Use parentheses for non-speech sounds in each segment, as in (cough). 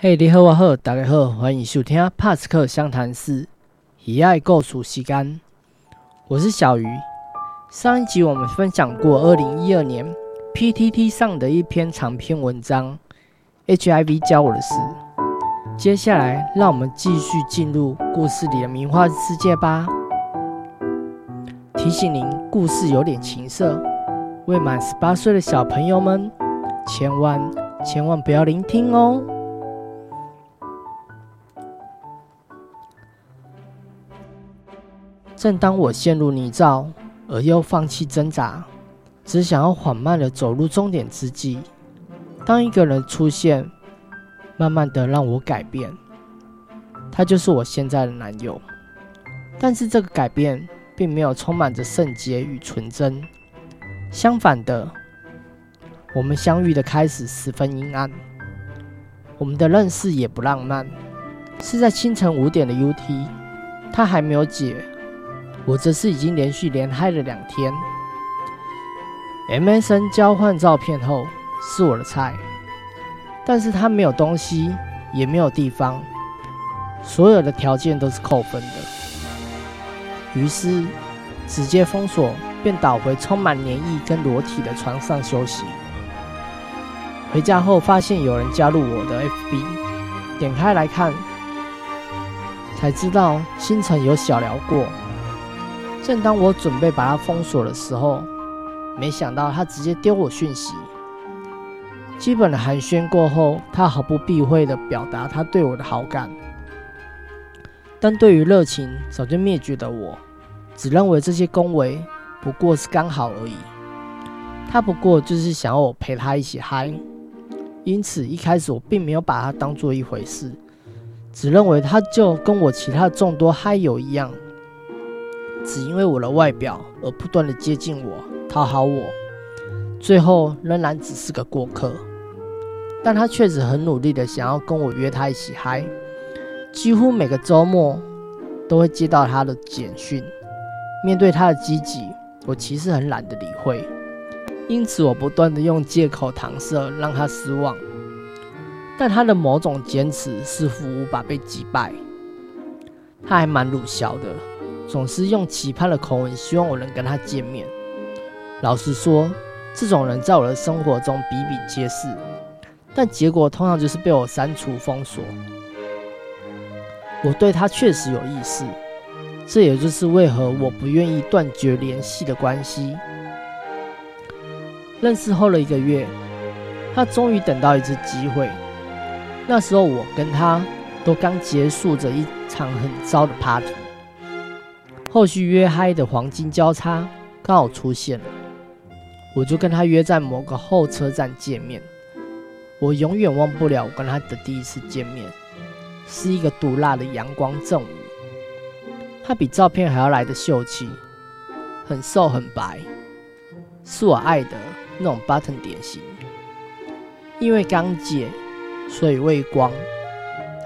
嘿，你好，我好，大家好，欢迎收听帕斯克相谈室，喜爱构筑时间。我是小鱼。上一集我们分享过二零一二年 PTT 上的一篇长篇文章，HIV 教我的事。接下来，让我们继续进入故事里的名画世界吧。提醒您，故事有点情色，未满十八岁的小朋友们，千万千万不要聆听哦。正当我陷入泥沼，而又放弃挣扎，只想要缓慢的走入终点之际，当一个人出现，慢慢的让我改变，他就是我现在的男友。但是这个改变并没有充满着圣洁与纯真，相反的，我们相遇的开始十分阴暗，我们的认识也不浪漫，是在清晨五点的 UT，他还没有解。我这是已经连续连嗨了两天。MSN 交换照片后是我的菜，但是他没有东西，也没有地方，所有的条件都是扣分的。于是直接封锁，便倒回充满黏液跟裸体的床上休息。回家后发现有人加入我的 FB，点开来看，才知道星辰有小聊过。正当我准备把他封锁的时候，没想到他直接丢我讯息。基本的寒暄过后，他毫不避讳的表达他对我的好感，但对于热情早就灭绝的我，只认为这些恭维不过是刚好而已。他不过就是想要我陪他一起嗨，因此一开始我并没有把他当做一回事，只认为他就跟我其他众多嗨友一样。只因为我的外表而不断的接近我，讨好我，最后仍然只是个过客。但他确实很努力的想要跟我约他一起嗨，几乎每个周末都会接到他的简讯。面对他的积极，我其实很懒得理会，因此我不断的用借口搪塞，让他失望。但他的某种坚持似乎无法被击败，他还蛮鲁小的。总是用期盼的口吻，希望我能跟他见面。老实说，这种人在我的生活中比比皆是，但结果通常就是被我删除封锁。我对他确实有意思，这也就是为何我不愿意断绝联系的关系。认识后了一个月，他终于等到一次机会。那时候我跟他都刚结束着一场很糟的 party。后续约嗨的黄金交叉刚好出现了，我就跟他约在某个候车站见面。我永远忘不了我跟他的第一次见面，是一个毒辣的阳光正午。他比照片还要来的秀气，很瘦很白，是我爱的那种 button 典型。因为刚戒，所以畏光，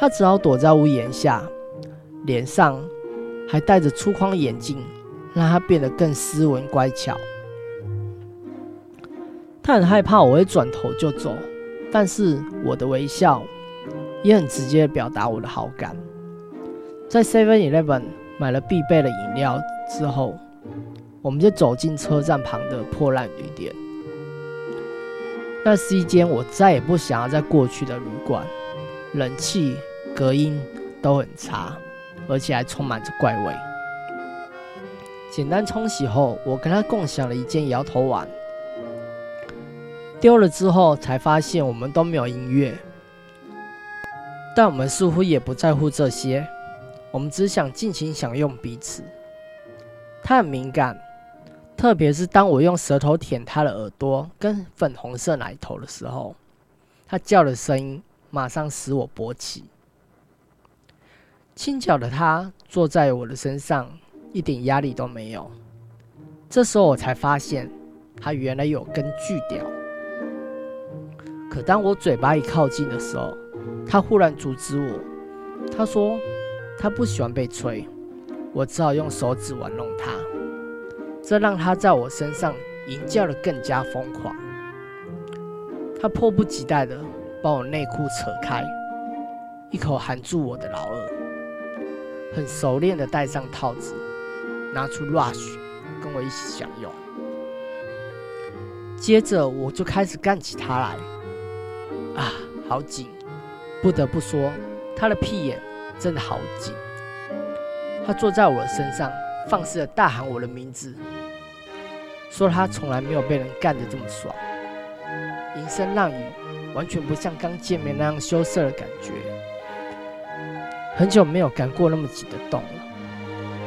他只好躲在屋檐下，脸上。还戴着粗框眼镜，让他变得更斯文乖巧。他很害怕我会转头就走，但是我的微笑也很直接的表达我的好感。在 Seven Eleven 买了必备的饮料之后，我们就走进车站旁的破烂旅店。那是一间我再也不想要再过去的旅馆，冷气、隔音都很差。而且还充满着怪味。简单冲洗后，我跟他共享了一件摇头碗。丢了之后，才发现我们都没有音乐。但我们似乎也不在乎这些，我们只想尽情享用彼此。他很敏感，特别是当我用舌头舔他的耳朵跟粉红色奶头的时候，他叫的声音马上使我勃起。轻巧的他坐在我的身上，一点压力都没有。这时候我才发现，他原来有根巨屌。可当我嘴巴一靠近的时候，他忽然阻止我。他说他不喜欢被吹，我只好用手指玩弄他，这让他在我身上淫叫的更加疯狂。他迫不及待的把我内裤扯开，一口含住我的老二，很熟练的戴上套子，拿出 rush 跟我一起享用。接着我就开始干起他来，啊，好紧！不得不说，他的屁眼真的好紧。他坐在我的身上，放肆的大喊我的名字，说他从来没有被人干得这么爽，吟声浪语，完全不像刚见面那样羞涩的感觉。很久没有干过那么紧的洞了，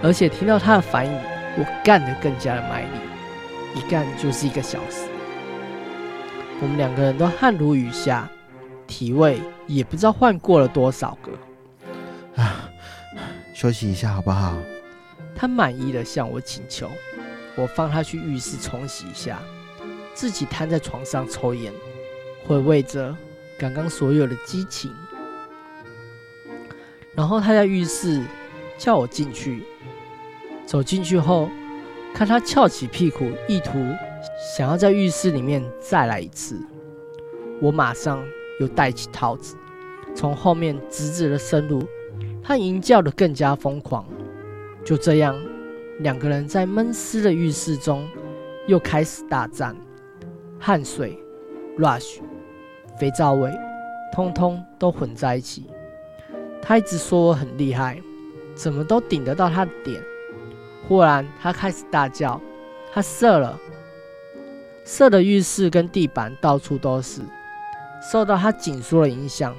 而且听到他的反应，我干得更加的卖力，一干就是一个小时。我们两个人都汗如雨下，体味也不知道换过了多少个。啊，休息一下好不好？他满意的向我请求，我放他去浴室冲洗一下，自己瘫在床上抽烟，回味着刚刚所有的激情。然后他在浴室叫我进去，走进去后，看他翘起屁股，意图。想要在浴室里面再来一次，我马上又戴起套子，从后面直直的深入，他吟叫的更加疯狂。就这样，两个人在闷湿的浴室中又开始大战，汗水、rush、肥皂味，通通都混在一起。他一直说我很厉害，怎么都顶得到他的点。忽然，他开始大叫，他射了。射的浴室跟地板到处都是，受到他紧缩的影响，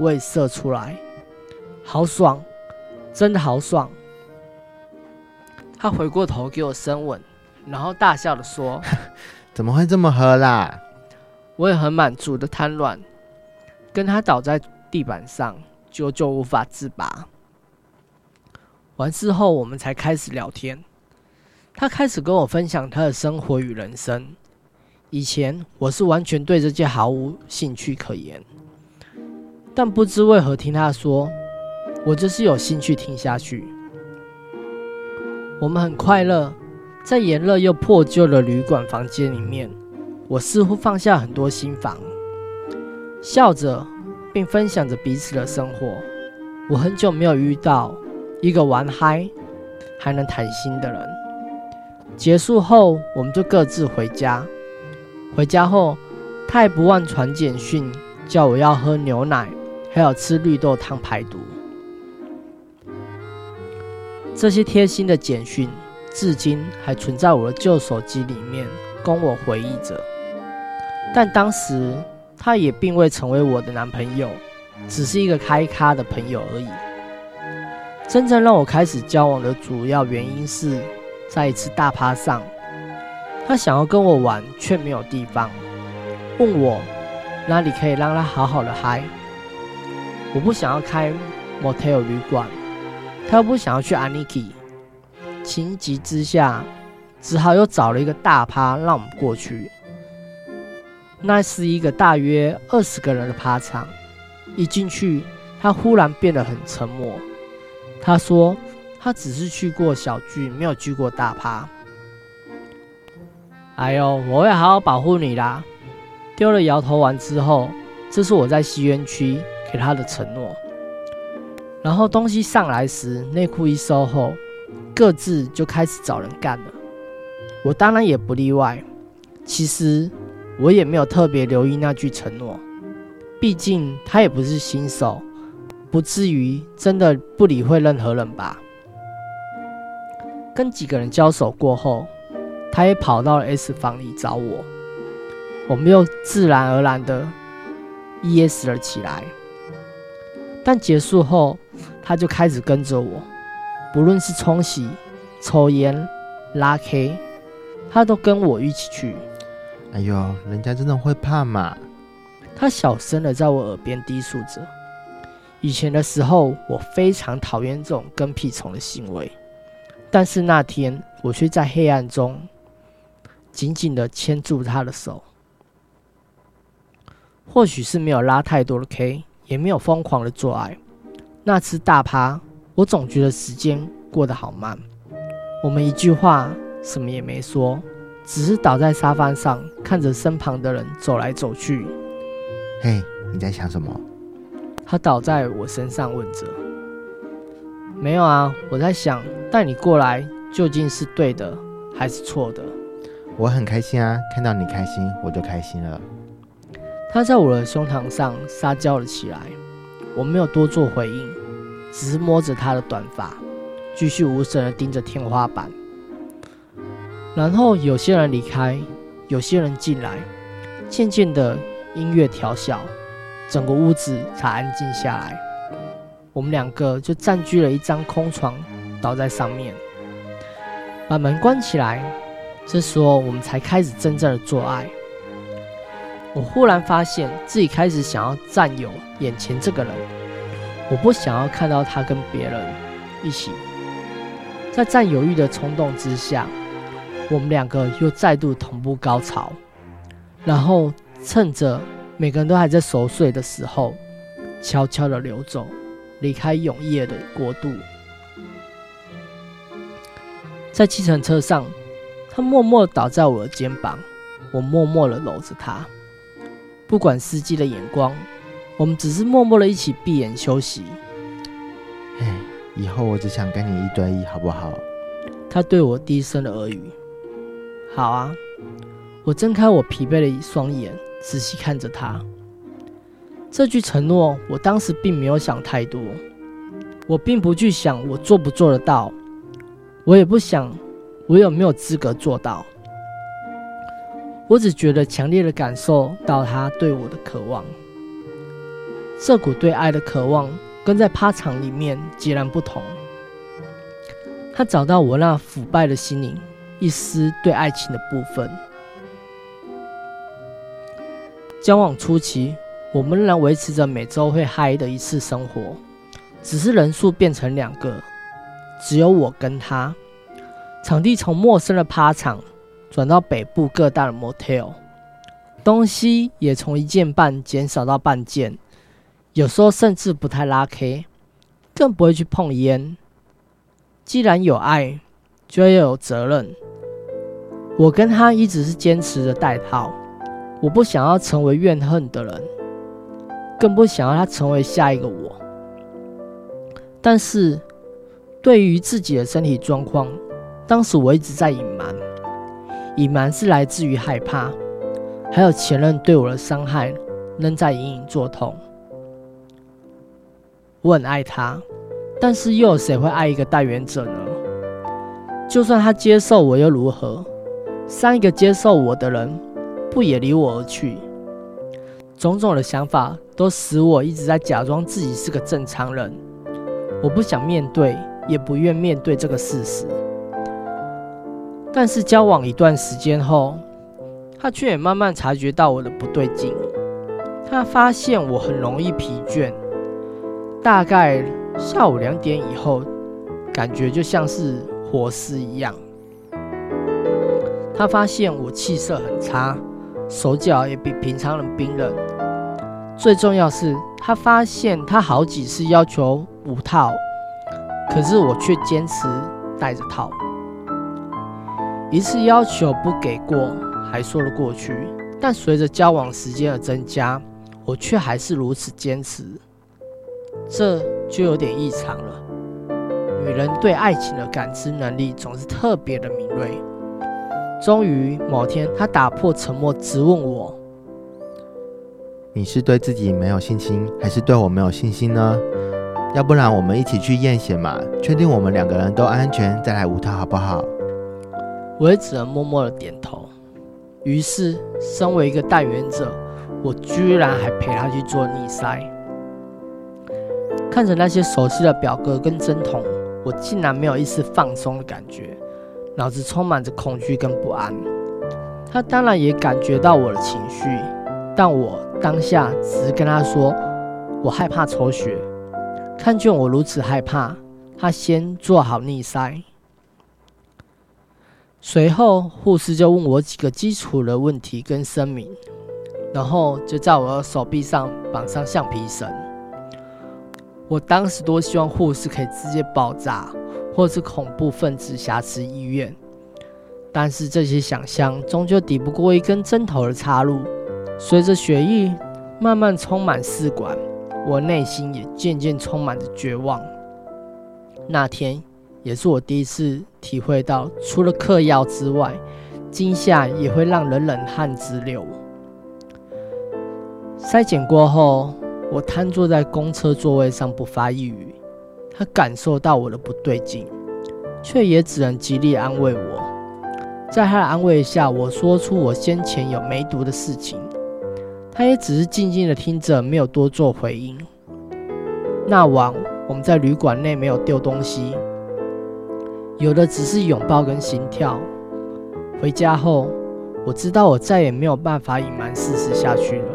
我也射出来，好爽，真的好爽。他回过头给我深吻，然后大笑的说：“ (laughs) 怎么会这么喝啦？”我也很满足的瘫软，跟他倒在地板上，久久无法自拔。完事后，我们才开始聊天，他开始跟我分享他的生活与人生。以前我是完全对这些毫无兴趣可言，但不知为何听他说，我就是有兴趣听下去。我们很快乐，在炎热又破旧的旅馆房间里面，我似乎放下很多心房，笑着并分享着彼此的生活。我很久没有遇到一个玩嗨还能谈心的人。结束后，我们就各自回家。回家后，他还不忘传简讯，叫我要喝牛奶，还要吃绿豆汤排毒。这些贴心的简讯，至今还存在我的旧手机里面，供我回忆着。但当时，他也并未成为我的男朋友，只是一个开咖的朋友而已。真正让我开始交往的主要原因是在一次大趴上。他想要跟我玩，却没有地方，问我哪里可以让他好好的嗨。我不想要开 motel 旅馆，他又不想要去 Aniki，情急之下，只好又找了一个大趴让我们过去。那是一个大约二十个人的趴场，一进去，他忽然变得很沉默。他说他只是去过小聚，没有去过大趴。哎呦，我会好好保护你啦！丢了摇头丸之后，这是我在西园区给他的承诺。然后东西上来时，内裤一收后，各自就开始找人干了。我当然也不例外。其实我也没有特别留意那句承诺，毕竟他也不是新手，不至于真的不理会任何人吧。跟几个人交手过后。他也跑到了 S 房里找我，我们又自然而然的 ES 了起来。但结束后，他就开始跟着我，不论是冲洗、抽烟、拉 K，他都跟我一起去。哎呦，人家真的会怕嘛？他小声的在我耳边低诉着。以前的时候，我非常讨厌这种跟屁虫的行为，但是那天我却在黑暗中。紧紧的牵住他的手，或许是没有拉太多的 K，也没有疯狂的做爱。那次大趴，我总觉得时间过得好慢。我们一句话什么也没说，只是倒在沙发上，看着身旁的人走来走去。嘿，你在想什么？他倒在我身上问着：“没有啊，我在想带你过来究竟是对的还是错的？”我很开心啊，看到你开心我就开心了。他在我的胸膛上撒娇了起来，我没有多做回应，只是摸着他的短发，继续无神的盯着天花板。然后有些人离开，有些人进来，渐渐的音乐调小，整个屋子才安静下来。我们两个就占据了一张空床，倒在上面，把门关起来。这时候我们才开始真正的做爱。我忽然发现自己开始想要占有眼前这个人，我不想要看到他跟别人一起。在占有欲的冲动之下。我们两个又再度同步高潮，然后趁着每个人都还在熟睡的时候，悄悄的流走，离开永夜的国度。在计程车上，他默默倒在我的肩膀，我默默的搂着他，不管司机的眼光，我们只是默默的一起闭眼休息。哎，以后我只想跟你一对一，好不好？他对我低声的耳语。好啊，我睁开我疲惫的一双眼，仔细看着他。这句承诺，我当时并没有想太多，我并不去想我做不做得到，我也不想我有没有资格做到。我只觉得强烈的感受到他对我的渴望，这股对爱的渴望跟在趴场里面截然不同。他找到我那腐败的心灵。一丝对爱情的部分。交往初期，我们仍然维持着每周会嗨的一次生活，只是人数变成两个，只有我跟他。场地从陌生的趴场转到北部各大的 motel，东西也从一件半减少到半件，有时候甚至不太拉 K，更不会去碰烟。既然有爱，就要有责任。我跟他一直是坚持着戴套，我不想要成为怨恨的人，更不想要他成为下一个我。但是，对于自己的身体状况，当时我一直在隐瞒，隐瞒是来自于害怕，还有前任对我的伤害仍在隐隐作痛。我很爱他，但是又有谁会爱一个代言者呢？就算他接受我又如何？上一个接受我的人，不也离我而去？种种的想法都使我一直在假装自己是个正常人。我不想面对，也不愿面对这个事实。但是交往一段时间后，他却也慢慢察觉到我的不对劲。他发现我很容易疲倦，大概下午两点以后，感觉就像是活尸一样。他发现我气色很差，手脚也比平常人冰冷。最重要是，他发现他好几次要求无套，可是我却坚持戴着套。一次要求不给过，还说得过去，但随着交往时间的增加，我却还是如此坚持，这就有点异常了。女人对爱情的感知能力总是特别的敏锐。终于某天，他打破沉默，直问我：“你是对自己没有信心，还是对我没有信心呢？要不然我们一起去验血嘛，确定我们两个人都安全，再来无套好不好？”我也只能默默的点头。于是，身为一个代言者，我居然还陪他去做逆塞。看着那些熟悉的表格跟针筒，我竟然没有一丝放松的感觉。脑子充满着恐惧跟不安，他当然也感觉到我的情绪，但我当下只是跟他说：“我害怕抽血。”看见我如此害怕，他先做好逆塞，随后护士就问我几个基础的问题跟声明，然后就在我的手臂上绑上橡皮绳。我当时多希望护士可以直接爆炸。或是恐怖分子挟持医院，但是这些想象终究抵不过一根针头的插入。随着血液慢慢充满试管，我内心也渐渐充满着绝望。那天也是我第一次体会到，除了嗑药之外，惊吓也会让人冷汗直流。筛检过后，我瘫坐在公车座位上不发一语。他感受到我的不对劲，却也只能极力安慰我。在他的安慰下，我说出我先前有梅毒的事情。他也只是静静的听着，没有多做回应。那晚我们在旅馆内没有丢东西，有的只是拥抱跟心跳。回家后，我知道我再也没有办法隐瞒事实下去了。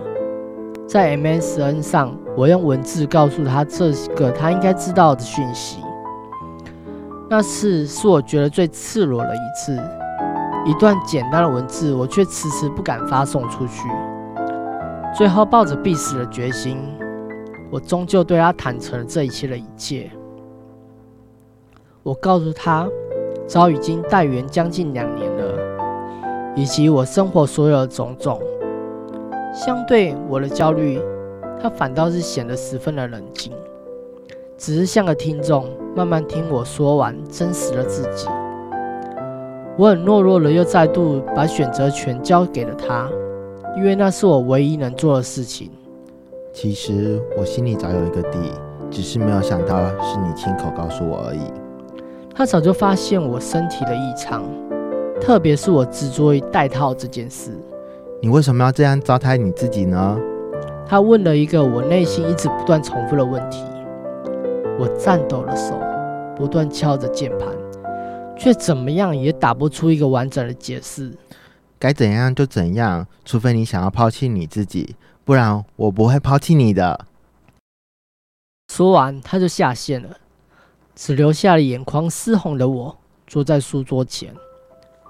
在 MSN 上，我用文字告诉他这个他应该知道的讯息。那次是我觉得最赤裸的一次。一段简单的文字，我却迟迟不敢发送出去。最后抱着必死的决心，我终究对他坦诚了这一切的一切。我告诉他，早已经待援将近两年了，以及我生活所有的种种。相对我的焦虑，他反倒是显得十分的冷静，只是像个听众，慢慢听我说完真实的自己。我很懦弱的又再度把选择权交给了他，因为那是我唯一能做的事情。其实我心里早有一个底，只是没有想到是你亲口告诉我而已。他早就发现我身体的异常，特别是我执着于戴套这件事。你为什么要这样糟蹋你自己呢？他问了一个我内心一直不断重复的问题。我颤抖的手不断敲着键盘。却怎么样也打不出一个完整的解释。该怎样就怎样，除非你想要抛弃你自己，不然我不会抛弃你的。说完，他就下线了，只留下了眼眶湿红的我坐在书桌前。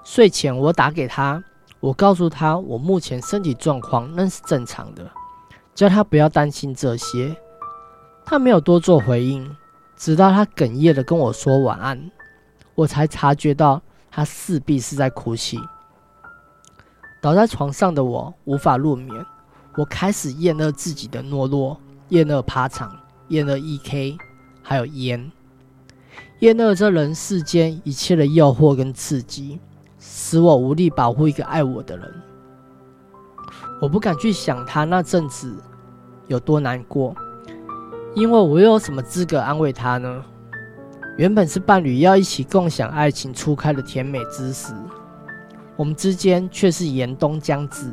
睡前我打给他，我告诉他我目前身体状况那是正常的，叫他不要担心这些。他没有多做回应，直到他哽咽的跟我说晚安。我才察觉到他势必是在哭泣。倒在床上的我无法入眠，我开始厌恶自己的懦弱，厌恶趴场，厌恶 E.K，还有烟，厌恶这人世间一切的诱惑跟刺激，使我无力保护一个爱我的人。我不敢去想他那阵子有多难过，因为我又有什么资格安慰他呢？原本是伴侣要一起共享爱情初开的甜美之时，我们之间却是严冬将至。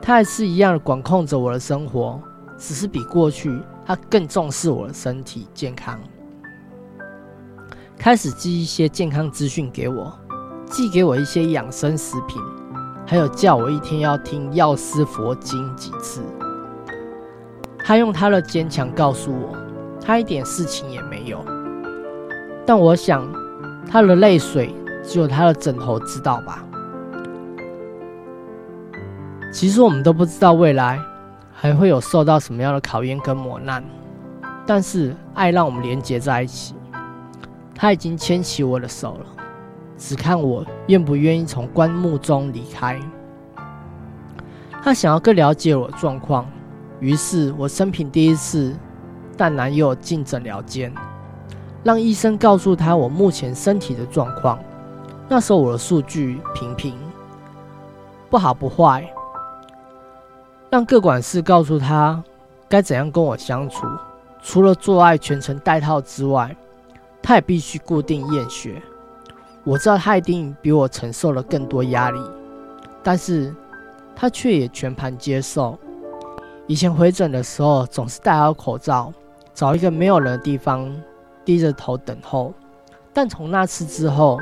他还是一样的管控着我的生活，只是比过去他更重视我的身体健康，开始寄一些健康资讯给我，寄给我一些养生食品，还有叫我一天要听药师佛经几次。他用他的坚强告诉我，他一点事情也没有。但我想，他的泪水只有他的枕头知道吧。其实我们都不知道未来还会有受到什么样的考验跟磨难，但是爱让我们连结在一起。他已经牵起我的手了，只看我愿不愿意从棺木中离开。他想要更了解我状况，于是我生平第一次带男友进诊疗间。让医生告诉他我目前身体的状况。那时候我的数据平平，不好不坏。让各管事告诉他该怎样跟我相处。除了做爱全程戴套之外，他也必须固定验血。我知道他一定比我承受了更多压力，但是他却也全盘接受。以前回诊的时候，总是戴好口罩，找一个没有人的地方。低着头等候，但从那次之后，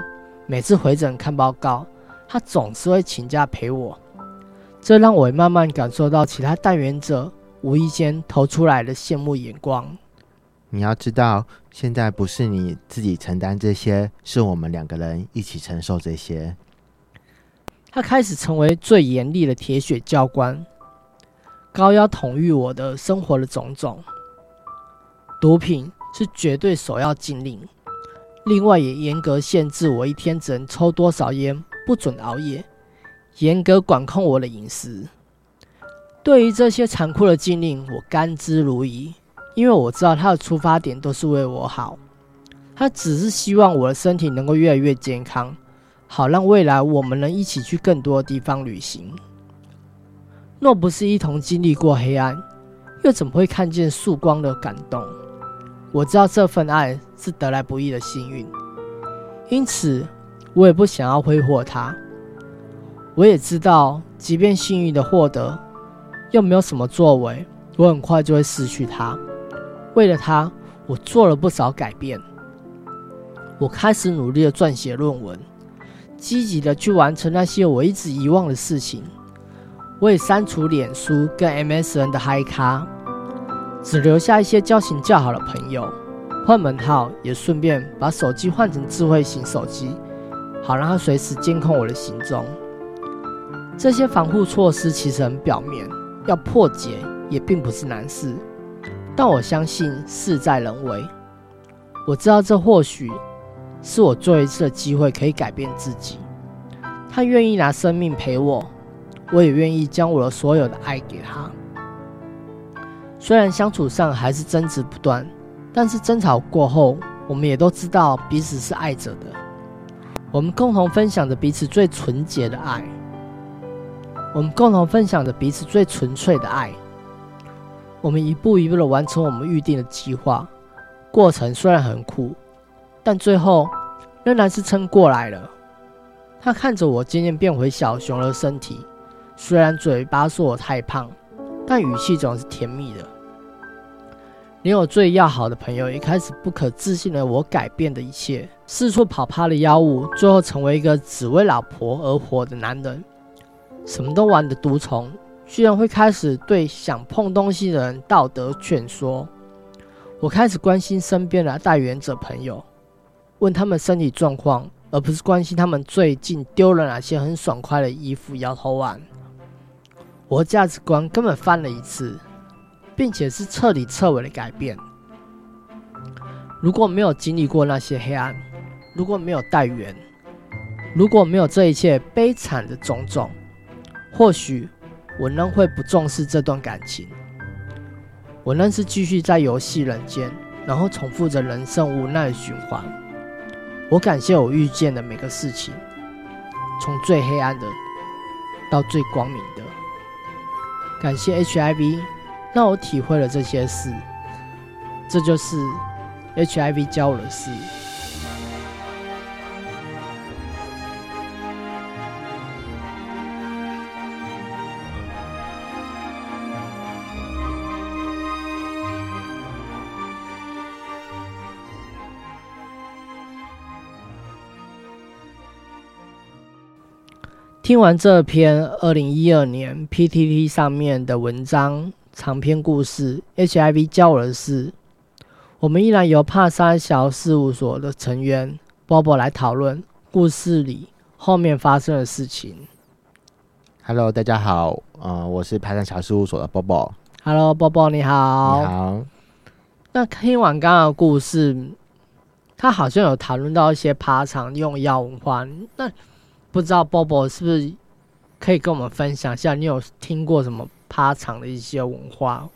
每次回诊看报告，他总是会请假陪我。这让我慢慢感受到其他代援者无意间投出来的羡慕眼光。你要知道，现在不是你自己承担这些，是我们两个人一起承受这些。他开始成为最严厉的铁血教官，高压统御我的生活的种种，毒品。是绝对首要禁令，另外也严格限制我一天只能抽多少烟，不准熬夜，严格管控我的饮食。对于这些残酷的禁令，我甘之如饴，因为我知道他的出发点都是为我好，他只是希望我的身体能够越来越健康，好让未来我们能一起去更多地方旅行。若不是一同经历过黑暗，又怎么会看见曙光的感动？我知道这份爱是得来不易的幸运，因此我也不想要挥霍它。我也知道，即便幸运的获得，又没有什么作为，我很快就会失去它。为了它，我做了不少改变。我开始努力的撰写论文，积极的去完成那些我一直遗忘的事情。我也删除脸书跟 MSN 的嗨咖。只留下一些交情较好的朋友，换门号也顺便把手机换成智慧型手机，好让它随时监控我的行踪。这些防护措施其实很表面，要破解也并不是难事，但我相信事在人为。我知道这或许是我最后一次的机会，可以改变自己。他愿意拿生命陪我，我也愿意将我的所有的爱给他。虽然相处上还是争执不断，但是争吵过后，我们也都知道彼此是爱着的。我们共同分享着彼此最纯洁的爱，我们共同分享着彼此最纯粹的爱。我们一步一步的完成我们预定的计划，过程虽然很苦，但最后仍然是撑过来了。他看着我渐渐变回小熊的身体，虽然嘴巴说我太胖。但语气总是甜蜜的，连我最要好的朋友也开始不可置信的我改变的一切，四处跑趴的妖物，最后成为一个只为老婆而活的男人，什么都玩的毒虫，居然会开始对想碰东西的人道德劝说。我开始关心身边的带源者朋友，问他们身体状况，而不是关心他们最近丢了哪些很爽快的衣服，摇头丸。我的价值观根本翻了一次，并且是彻底彻尾的改变。如果没有经历过那些黑暗，如果没有带源，如果没有这一切悲惨的种种，或许我仍会不重视这段感情。我仍是继续在游戏人间，然后重复着人生无奈的循环。我感谢我遇见的每个事情，从最黑暗的到最光明的。感谢 HIV，让我体会了这些事。这就是 HIV 教我的事。听完这篇二零一二年 PTT 上面的文章长篇故事，HIV 教我的事，我们依然由帕山小事务所的成员波波来讨论故事里后面发生的事情。Hello，大家好，呃，我是帕山小事务所的波波。Hello，波波你好。你好。那听完刚刚的故事，他好像有讨论到一些爬场用药文化，那。不知道 Bobo 是不是可以跟我们分享一下？你有听过什么趴场的一些文化？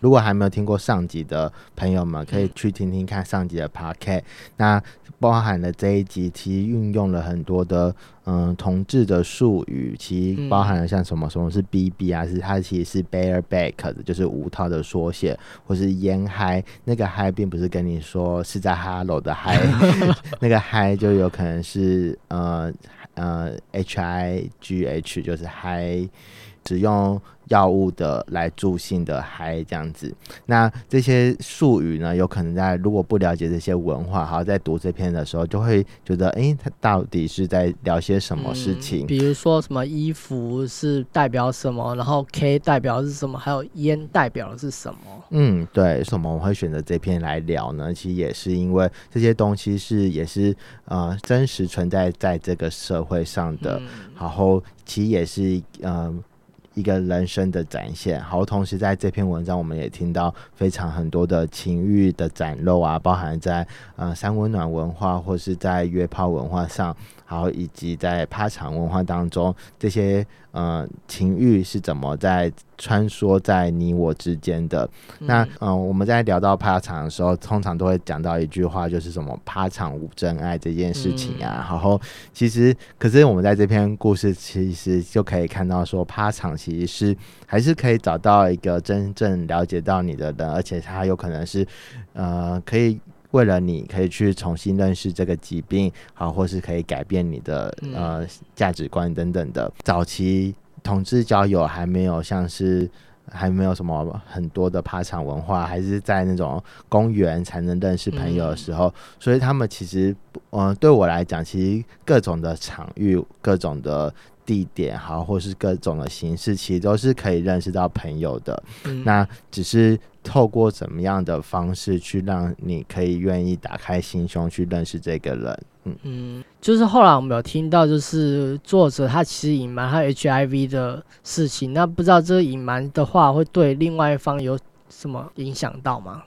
如果还没有听过上集的朋友们，可以去听听看上集的 p a r k 那包含了这一集，其实运用了很多的嗯同志的术语，其实包含了像什么什么是 BB 啊，是它其实是 bareback 的，就是无套的缩写，或是烟嗨。那个嗨并不是跟你说是在 Hello 的嗨，(laughs) 那个嗨就有可能是呃。呃，H I G H 就是还，只用。药物的来助兴的嗨这样子，那这些术语呢，有可能在如果不了解这些文化，好在读这篇的时候，就会觉得，哎，他到底是在聊些什么事情？比如说什么衣服是代表什么，然后 K 代表是什么，还有烟代表的是什么？嗯，对，为什么我会选择这篇来聊呢？其实也是因为这些东西是也是呃真实存在在这个社会上的，然后其实也是嗯。一个人生的展现，好，同时在这篇文章，我们也听到非常很多的情欲的展露啊，包含在呃三温暖文化或是在约炮文化上，好，以及在趴场文化当中，这些呃情欲是怎么在穿梭在你我之间的。那嗯，我们在聊到趴场的时候，通常都会讲到一句话，就是什么趴场无真爱这件事情啊。然后其实，可是我们在这篇故事其实就可以看到，说趴场其实是还是可以找到一个真正了解到你的人，而且他有可能是呃可以。为了你可以去重新认识这个疾病，好，或是可以改变你的呃价值观等等的。早期同志交友还没有像是还没有什么很多的趴场文化，还是在那种公园才能认识朋友的时候，所以他们其实嗯对我来讲，其实各种的场域、各种的地点，好，或是各种的形式，其实都是可以认识到朋友的。那只是。透过怎么样的方式去让你可以愿意打开心胸去认识这个人？嗯嗯，就是后来我们有听到，就是作者他其实隐瞒他 HIV 的事情，那不知道这个隐瞒的话会对另外一方有什么影响到吗？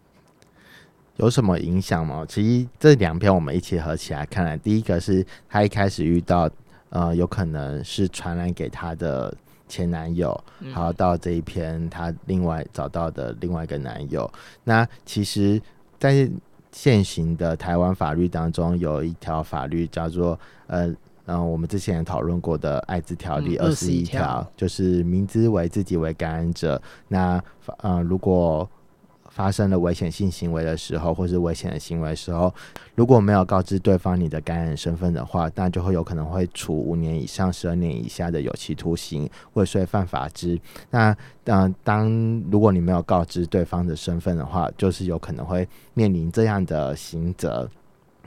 (laughs) 有什么影响吗？其实这两篇我们一起合起来看来，第一个是他一开始遇到，呃，有可能是传染给他的。前男友，然后到这一篇，她另外找到的另外一个男友。那其实，在现行的台湾法律当中，有一条法律叫做呃嗯，我们之前讨论过的艾滋条例二十一条，就是明知为自己为感染者，那呃如果。发生了危险性行为的时候，或是危险的行为时候，如果没有告知对方你的感染身份的话，那就会有可能会处五年以上十二年以下的有期徒刑，未遂犯法之。那嗯，当如果你没有告知对方的身份的话，就是有可能会面临这样的刑责。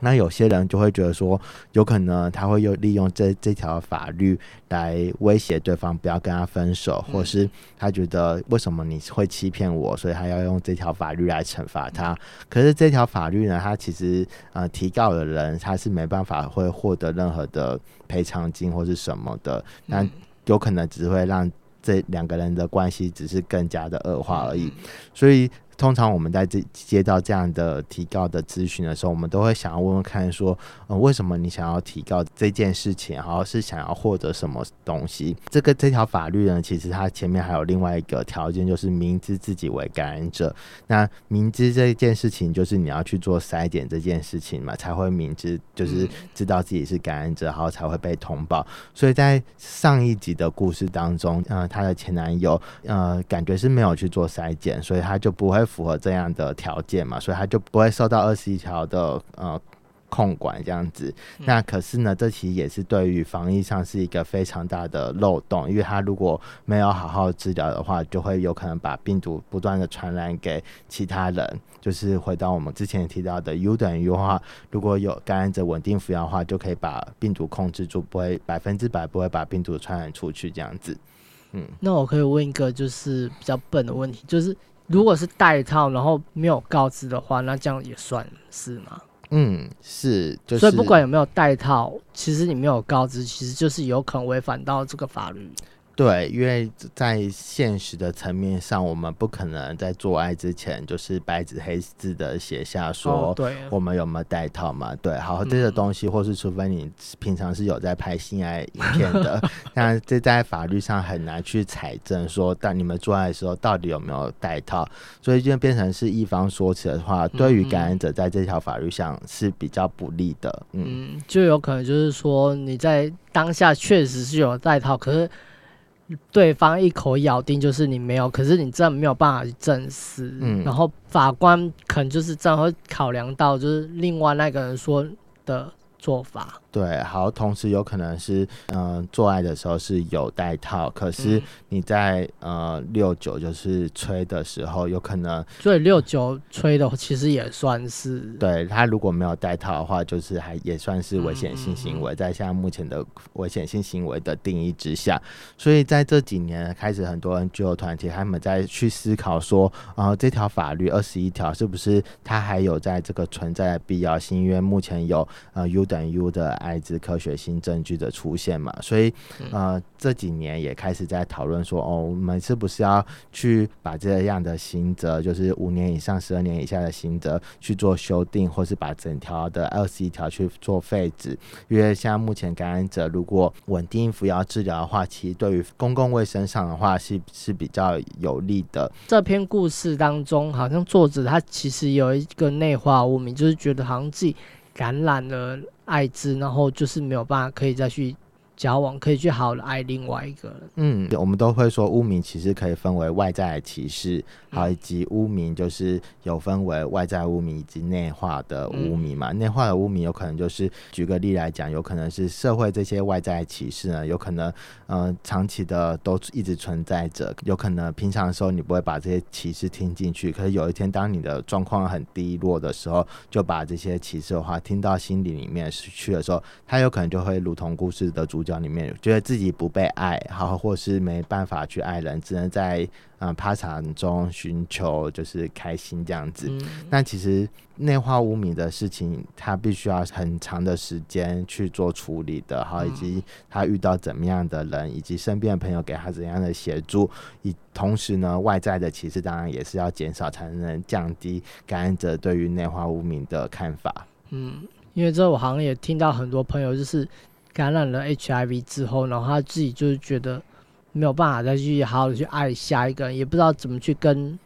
那有些人就会觉得说，有可能他会又利用这这条法律来威胁对方，不要跟他分手，或是他觉得为什么你会欺骗我，所以他要用这条法律来惩罚他。可是这条法律呢，他其实呃提告的人他是没办法会获得任何的赔偿金或是什么的，那有可能只会让这两个人的关系只是更加的恶化而已，所以。通常我们在这接到这样的提告的咨询的时候，我们都会想要问问看，说，呃，为什么你想要提高这件事情？然后是想要获得什么东西？这个这条法律呢，其实它前面还有另外一个条件，就是明知自己为感染者。那明知这件事情，就是你要去做筛检这件事情嘛，才会明知就是知道自己是感染者，然后才会被通报。所以在上一集的故事当中，呃，她的前男友，呃，感觉是没有去做筛检，所以他就不会。符合这样的条件嘛，所以他就不会受到二十一条的呃控管这样子。那可是呢，这其实也是对于防疫上是一个非常大的漏洞，因为他如果没有好好治疗的话，就会有可能把病毒不断的传染给其他人。就是回到我们之前提到的 U 等于 U 话，如果有感染者稳定服药的话，就可以把病毒控制住，不会百分之百不会把病毒传染出去这样子。嗯，那我可以问一个就是比较笨的问题，就是。如果是带套，然后没有告知的话，那这样也算是吗？嗯，是。所以不管有没有带套，其实你没有告知，其实就是有可能违反到这个法律。对，因为在现实的层面上，我们不可能在做爱之前就是白纸黑字的写下说，对，我们有没有带套嘛？对，好，这个东西，或是除非你平常是有在拍性爱影片的，(laughs) 那这在法律上很难去采证说，但你们做爱的时候到底有没有带套，所以就变成是一方说起的话，对于感染者在这条法律上是比较不利的。嗯，就有可能就是说你在当下确实是有带套，可是。对方一口咬定就是你没有，可是你真的没有办法去证实。嗯，然后法官可能就是这样会考量到，就是另外那个人说的做法。对，好，同时有可能是，嗯，做爱的时候是有带套，可是你在呃六九就是吹的时候，有可能，所以六九吹的其实也算是，对他如果没有带套的话，就是还也算是危险性行为，在现在目前的危险性行为的定义之下，所以在这几年开始，很多人就有团体他们在去思考说，啊，这条法律二十一条是不是它还有在这个存在的必要性？因为目前有呃 U 等于 U 的。艾滋科学新证据的出现嘛，所以呃这几年也开始在讨论说，哦，我们是不是要去把这样的刑责，就是五年以上十二年以下的刑责去做修订，或是把整条的二十一条去做废止？因为像目前感染者如果稳定服药治疗的话，其实对于公共卫生上的话是是比较有利的。这篇故事当中，好像作者他其实有一个内化污名，就是觉得好像自己感染了艾滋，然后就是没有办法可以再去。交往可以去好的爱另外一个人。嗯，我们都会说污名其实可以分为外在歧视，好以及污名就是有分为外在污名以及内化的污名嘛。内化的污名有可能就是举个例来讲，有可能是社会这些外在歧视呢，有可能呃长期的都一直存在着，有可能平常的时候你不会把这些歧视听进去，可是有一天当你的状况很低落的时候，就把这些歧视的话听到心里里面去的时候，它有可能就会如同故事的主角。里面觉得自己不被爱，好，或是没办法去爱人，只能在嗯趴场中寻求就是开心这样子。那其实内化污名的事情，他必须要很长的时间去做处理的，好，以及他遇到怎么样的人，以及身边的朋友给他怎样的协助，以同时呢，外在的歧视当然也是要减少，才能降低感染者对于内化污名的看法。嗯，因为这我好像也听到很多朋友就是。感染了 HIV 之后，然后他自己就是觉得没有办法再去好好的去爱下一个人，也不知道怎么去跟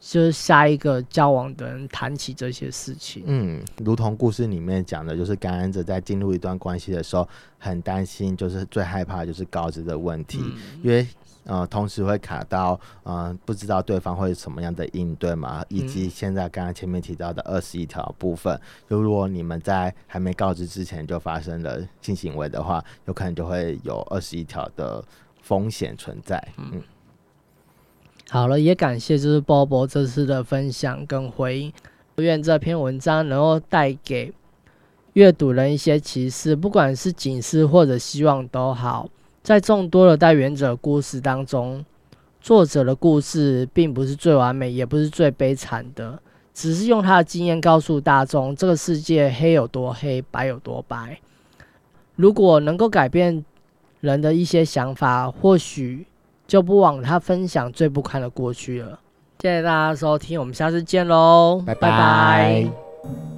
就是下一个交往的人谈起这些事情。嗯，如同故事里面讲的，就是感染者在进入一段关系的时候，很担心，就是最害怕就是高知的问题，因为。呃，同时会卡到，呃，不知道对方会什么样的应对嘛，以及现在刚刚前面提到的二十一条部分，就如果你们在还没告知之前就发生了性行为的话，有可能就会有二十一条的风险存在。嗯，好了，也感谢就是波波这次的分享跟回应，愿这篇文章能够带给阅读人一些启示，不管是警示或者希望都好。在众多的代原者故事当中，作者的故事并不是最完美，也不是最悲惨的，只是用他的经验告诉大众，这个世界黑有多黑，白有多白。如果能够改变人的一些想法，或许就不枉他分享最不堪的过去了。谢谢大家收听，我们下次见喽，拜拜。